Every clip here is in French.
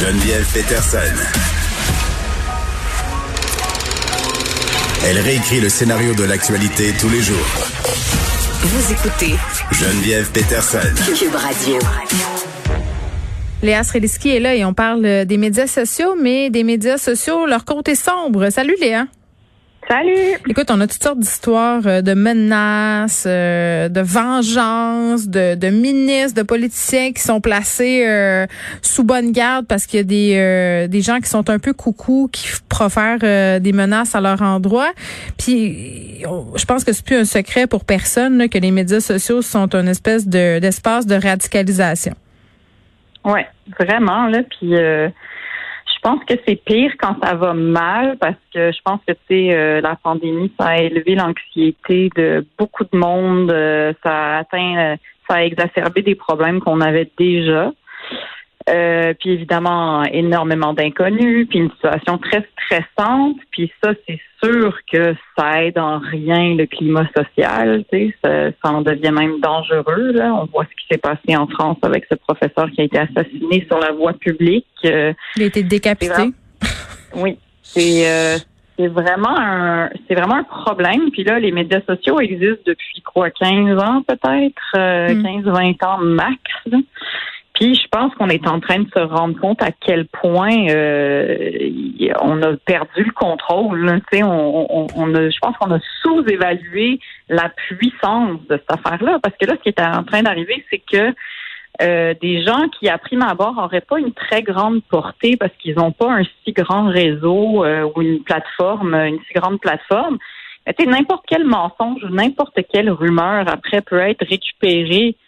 Geneviève Peterson. Elle réécrit le scénario de l'actualité tous les jours. Vous écoutez Geneviève Peterson. Cube Radio. Léa Sreliski est là et on parle des médias sociaux, mais des médias sociaux, leur côté sombre. Salut Léa. Salut. Écoute, on a toutes sortes d'histoires euh, de menaces, euh, de vengeance, de, de, ministres, de politiciens qui sont placés euh, sous bonne garde parce qu'il y a des, des gens qui sont un peu coucou, qui profèrent des menaces à leur endroit. Puis, je pense que c'est plus un secret pour personne là, que les médias sociaux sont une espèce de d'espace de radicalisation. Ouais, vraiment là. Puis je pense que c'est pire quand ça va mal parce que je pense que tu euh, la pandémie ça a élevé l'anxiété de beaucoup de monde, euh, ça a atteint euh, ça a exacerbé des problèmes qu'on avait déjà. Euh, puis évidemment, énormément d'inconnus, puis une situation très stressante. Puis ça, c'est sûr que ça aide en rien le climat social. Tu sais, ça, en devient même dangereux. Là. On voit ce qui s'est passé en France avec ce professeur qui a été assassiné sur la voie publique. Euh, Il a été décapité. Oui, c'est euh, c'est vraiment un c'est vraiment un problème. Puis là, les médias sociaux existent depuis quoi, 15 ans peut-être, 15-20 hmm. ans max. Puis je pense qu'on est en train de se rendre compte à quel point euh, on a perdu le contrôle. Tu sais, on, on, a, je pense qu'on a sous-évalué la puissance de cette affaire-là. Parce que là, ce qui est en train d'arriver, c'est que euh, des gens qui, à prime abord, n'auraient pas une très grande portée parce qu'ils n'ont pas un si grand réseau euh, ou une plateforme, une si grande plateforme. N'importe quel mensonge ou n'importe quelle rumeur après peut être récupéré euh,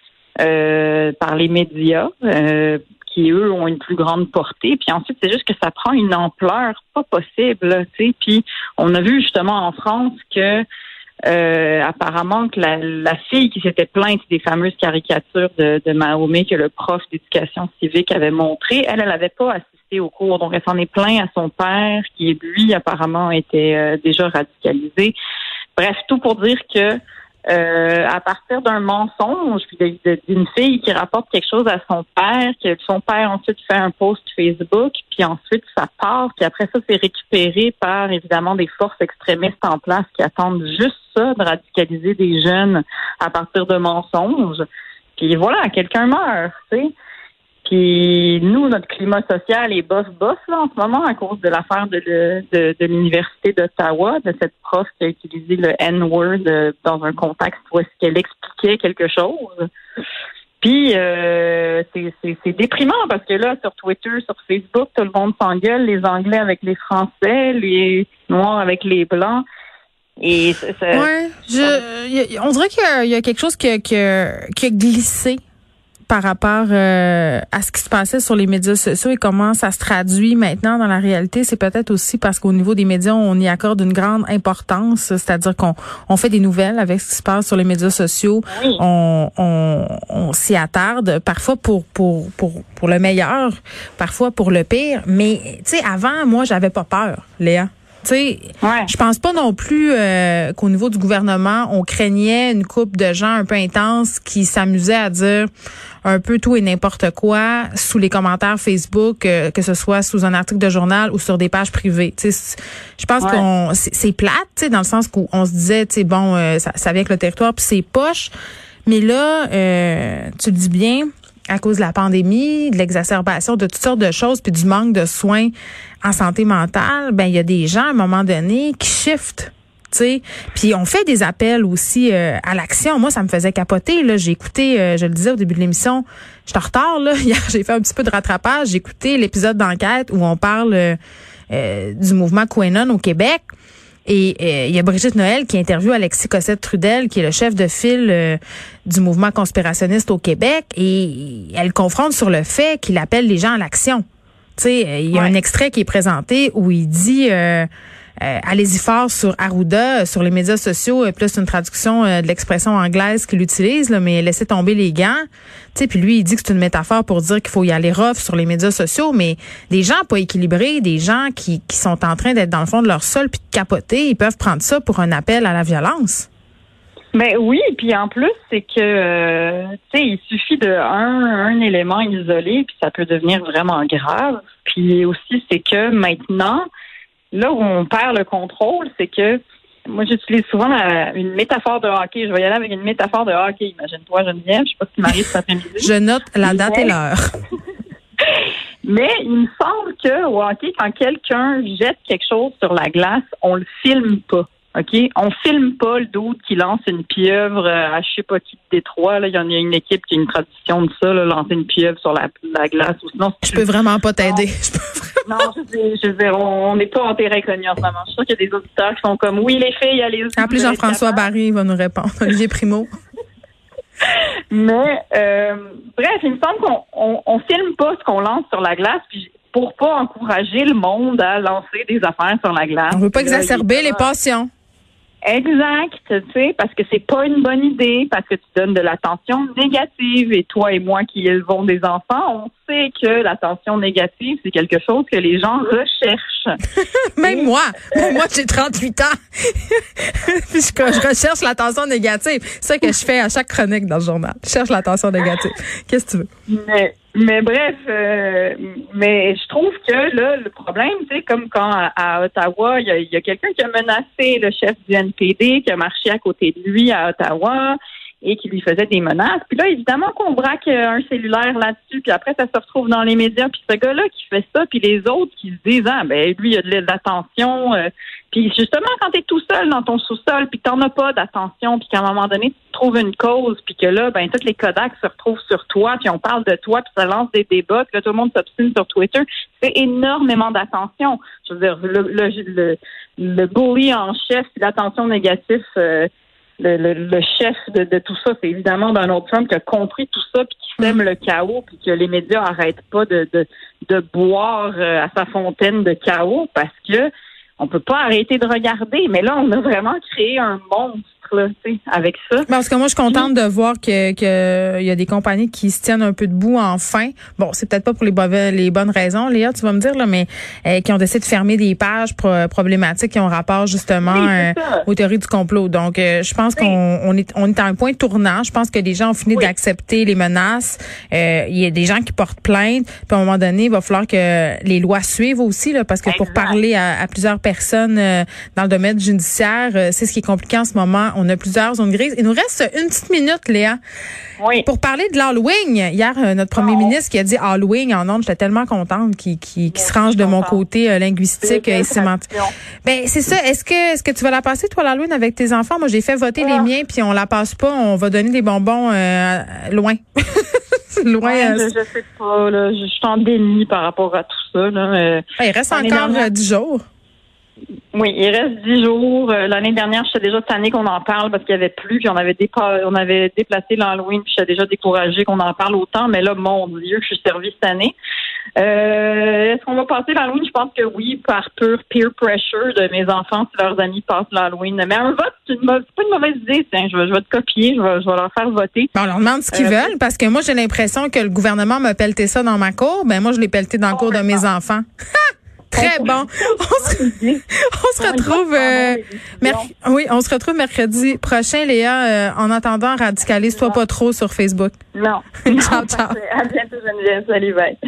par les médias euh, qui eux ont une plus grande portée. Puis ensuite, c'est juste que ça prend une ampleur pas possible. Puis on a vu justement en France que euh, apparemment que la, la fille qui s'était plainte des fameuses caricatures de, de Mahomet que le prof d'éducation civique avait montré, elle, elle n'avait pas assisté au cours. Donc, elle s'en est plaint à son père, qui lui, apparemment, était déjà radicalisé. Bref, tout pour dire que euh, à partir d'un mensonge, d'une fille qui rapporte quelque chose à son père, que son père ensuite fait un post Facebook, puis ensuite ça part, puis après ça c'est récupéré par évidemment des forces extrémistes en place qui attendent juste ça, de radicaliser des jeunes à partir de mensonges. Puis voilà, quelqu'un meurt, tu sais. Puis nous, notre climat social est bof-bof en ce moment à cause de l'affaire de, l'Université d'Ottawa, de cette prof qui a utilisé le N-word euh, dans un contexte où est-ce qu'elle expliquait quelque chose. Puis euh, c'est déprimant parce que là, sur Twitter, sur Facebook, tout le monde s'engueule, les Anglais avec les Français, les Noirs avec les Blancs. Et ouais, je, on dirait qu'il y, a quelque chose qui qui qui a glissé par rapport euh, à ce qui se passait sur les médias sociaux et comment ça se traduit maintenant dans la réalité, c'est peut-être aussi parce qu'au niveau des médias, on y accorde une grande importance, c'est-à-dire qu'on on fait des nouvelles avec ce qui se passe sur les médias sociaux, on, on, on s'y attarde, parfois pour, pour, pour, pour le meilleur, parfois pour le pire, mais tu sais, avant, moi, j'avais pas peur, Léa. Tu sais, je pense pas non plus euh, qu'au niveau du gouvernement, on craignait une coupe de gens un peu intenses qui s'amusaient à dire un peu tout et n'importe quoi sous les commentaires Facebook, euh, que ce soit sous un article de journal ou sur des pages privées. Tu sais, je pense qu'on c'est plate, tu sais, dans le sens qu'on se disait, tu sais, bon, euh, ça, ça vient avec le territoire puis c'est poche. Mais là, tu le dis bien, à cause de la pandémie, de l'exacerbation de toutes sortes de choses, puis du manque de soins en santé mentale, ben il y a des gens à un moment donné qui shiftent. sais. Puis on fait des appels aussi euh, à l'action. Moi, ça me faisait capoter. Là, j'ai écouté, euh, je le disais au début de l'émission, je suis en retard. Là. Hier, j'ai fait un petit peu de rattrapage. J'ai écouté l'épisode d'enquête où on parle euh, du mouvement Quenon au Québec. Et euh, il y a Brigitte Noël qui interviewe Alexis Cossette-Trudel, qui est le chef de file euh, du mouvement conspirationniste au Québec, et elle confronte sur le fait qu'il appelle les gens à l'action. Tu sais, il y a un extrait qui est présenté où il dit euh, euh, allez-y fort sur Arruda, sur les médias sociaux, euh, plus une traduction euh, de l'expression anglaise qu'il utilise, là, mais laissez tomber les gants. Tu sais, puis lui, il dit que c'est une métaphore pour dire qu'il faut y aller rough sur les médias sociaux, mais des gens pas équilibrés, des gens qui, qui sont en train d'être dans le fond de leur sol puis de capoter, ils peuvent prendre ça pour un appel à la violence. Mais oui, puis en plus, c'est que euh, tu sais, il suffit de un, un élément isolé, puis ça peut devenir vraiment grave. Puis aussi, c'est que maintenant, là où on perd le contrôle, c'est que moi j'utilise souvent la- une métaphore de hockey. Je vais y aller avec une métaphore de hockey. Imagine-toi, Geneviève, je sais pas ce qui m'arrive cet après-midi. Je note la date et l'heure. Mais il me semble que au hockey, quand quelqu'un jette quelque chose sur la glace, on le filme pas. OK? On filme pas le doute qui lance une pieuvre euh, à je sais pas qui de Détroit. Là. Il y en a une équipe qui a une tradition de ça, là, lancer une pieuvre sur la, la glace. Ou sinon, Je peux vraiment pas t'aider. Je peux Non, je veux, je dire, on n'est pas en terrain connu en ce moment. Je suis sûre qu'il y a des auditeurs qui sont comme oui, les filles. Appelez allez Jean-François être capables. Barry, il va nous répondre. Olivier Primo. Mais euh, bref, il me semble qu'on on, on filme pas ce qu'on lance sur la glace puis pour pas encourager le monde à lancer des affaires sur la glace. On veut pas là, exacerber les passions. Exact, tu sais, parce que c'est pas une bonne idée, parce que tu donnes de l'attention négative. Et toi et moi qui élevons des enfants, on sait que l'attention négative, c'est quelque chose que les gens recherchent. Même moi. Même moi, j'ai 38 ans. Puis je, je recherche l'attention négative. C'est ça que je fais à chaque chronique dans le journal. Je cherche l'attention négative. Qu'est-ce que tu veux? Mais, mais bref, euh, mais je trouve que là, le problème, sais, comme quand à, Ottawa, il y a, y a quelqu'un qui a menacé le chef du NPD, qui a marché à côté de lui à Ottawa et qui lui faisait des menaces. Puis là, évidemment qu'on braque euh, un cellulaire là-dessus, puis après, ça se retrouve dans les médias. Puis ce gars-là qui fait ça, puis les autres qui se disent, ah, ben lui, il a de l'attention. euh, puis justement, quand tu es tout seul dans ton sous-sol, puis t'en as pas d'attention, puis qu'à un moment donné, tu trouves une cause, puis que là, ben tous les Kodaks se retrouvent sur toi, puis on parle de toi, puis ça lance des débats, puis là, tout le monde s'obstine sur Twitter. C'est énormément d'attention. Je veux dire, le, le, le, le bully en chef, l'attention négative, euh, le, le, le chef de, tout ça, c'est évidemment Donald Trump qui a compris tout ça, puis qui sème le chaos, puis que les médias arrêtent pas de, boire euh, à sa fontaine de chaos parce que on peut pas arrêter de regarder. Mais là, on a vraiment créé un monstre là, avec ça. Parce que moi, je suis contente de voir que que il y a des compagnies qui se tiennent un peu debout enfin. Bon, c'est peut-être pas pour les, mauvais- les bonnes raisons, Léa, tu vas me dire là, mais euh, qui ont décidé de fermer des pages pro- problématiques qui ont rapport justement Oui, euh, aux théories du complot. Donc, euh, je pense Oui. qu'on on est on est à un point tournant. Je pense que les gens ont fini Oui. d'accepter les menaces. Euh, Il y a des gens qui portent plainte. Puis à un moment donné, il va falloir que les lois suivent aussi, là, parce que pour parler à, à plusieurs personnes euh, dans le domaine judiciaire, euh, c'est ce qui est compliqué en ce moment. On a plusieurs zones grises. Il nous reste une petite minute, Léa. Oui. Pour parler de l'Halloween, hier, euh, notre premier Oh. ministre qui a dit Halloween en ondes, j'étais tellement contente qu'il se range de mon côté euh, linguistique C'est et sémantique. Ben c'est ça. Est-ce que est-ce que tu vas la passer toi l'Halloween avec tes enfants? Moi, j'ai fait voter les Ah. miens, puis on la passe pas. On va donner des bonbons euh, loin, loin. Ouais, euh, je, je sais pas, là. Je, je suis en déni par rapport à tout ça. Là. Euh, ben, il reste encore dernière- euh, dix jours. Oui, il reste dix jours. Euh, L'année dernière, j'étais déjà tannée qu'on en parle parce qu'il y avait plus, puis on avait dépa- on avait déplacé l'Halloween, puis j'étais déjà découragée qu'on en parle autant. Mais là, mon Dieu, je suis servie cette année. Euh, Est-ce qu'on va passer l'Halloween? Je pense que oui, par pur peer pressure de mes enfants si leurs amis passent l'Halloween. Mais un vote, c'est pas une mauvaise idée. Tiens, je vais, je vais te copier, je vais, je vais leur faire voter. On leur demande ce qu'ils Euh, veulent parce que moi j'ai l'impression que le gouvernement m'a pelleté ça dans ma cour. Ben moi je l'ai pelleté dans la cour de mes enfants. Très bon. On se, on se retrouve. euh, merc- oui, on se retrouve mercredi prochain, Léa. Euh, en attendant, radicalise-toi pas trop sur Facebook. Non. Ciao, ciao. À bientôt, Geneviève. Salut, bye.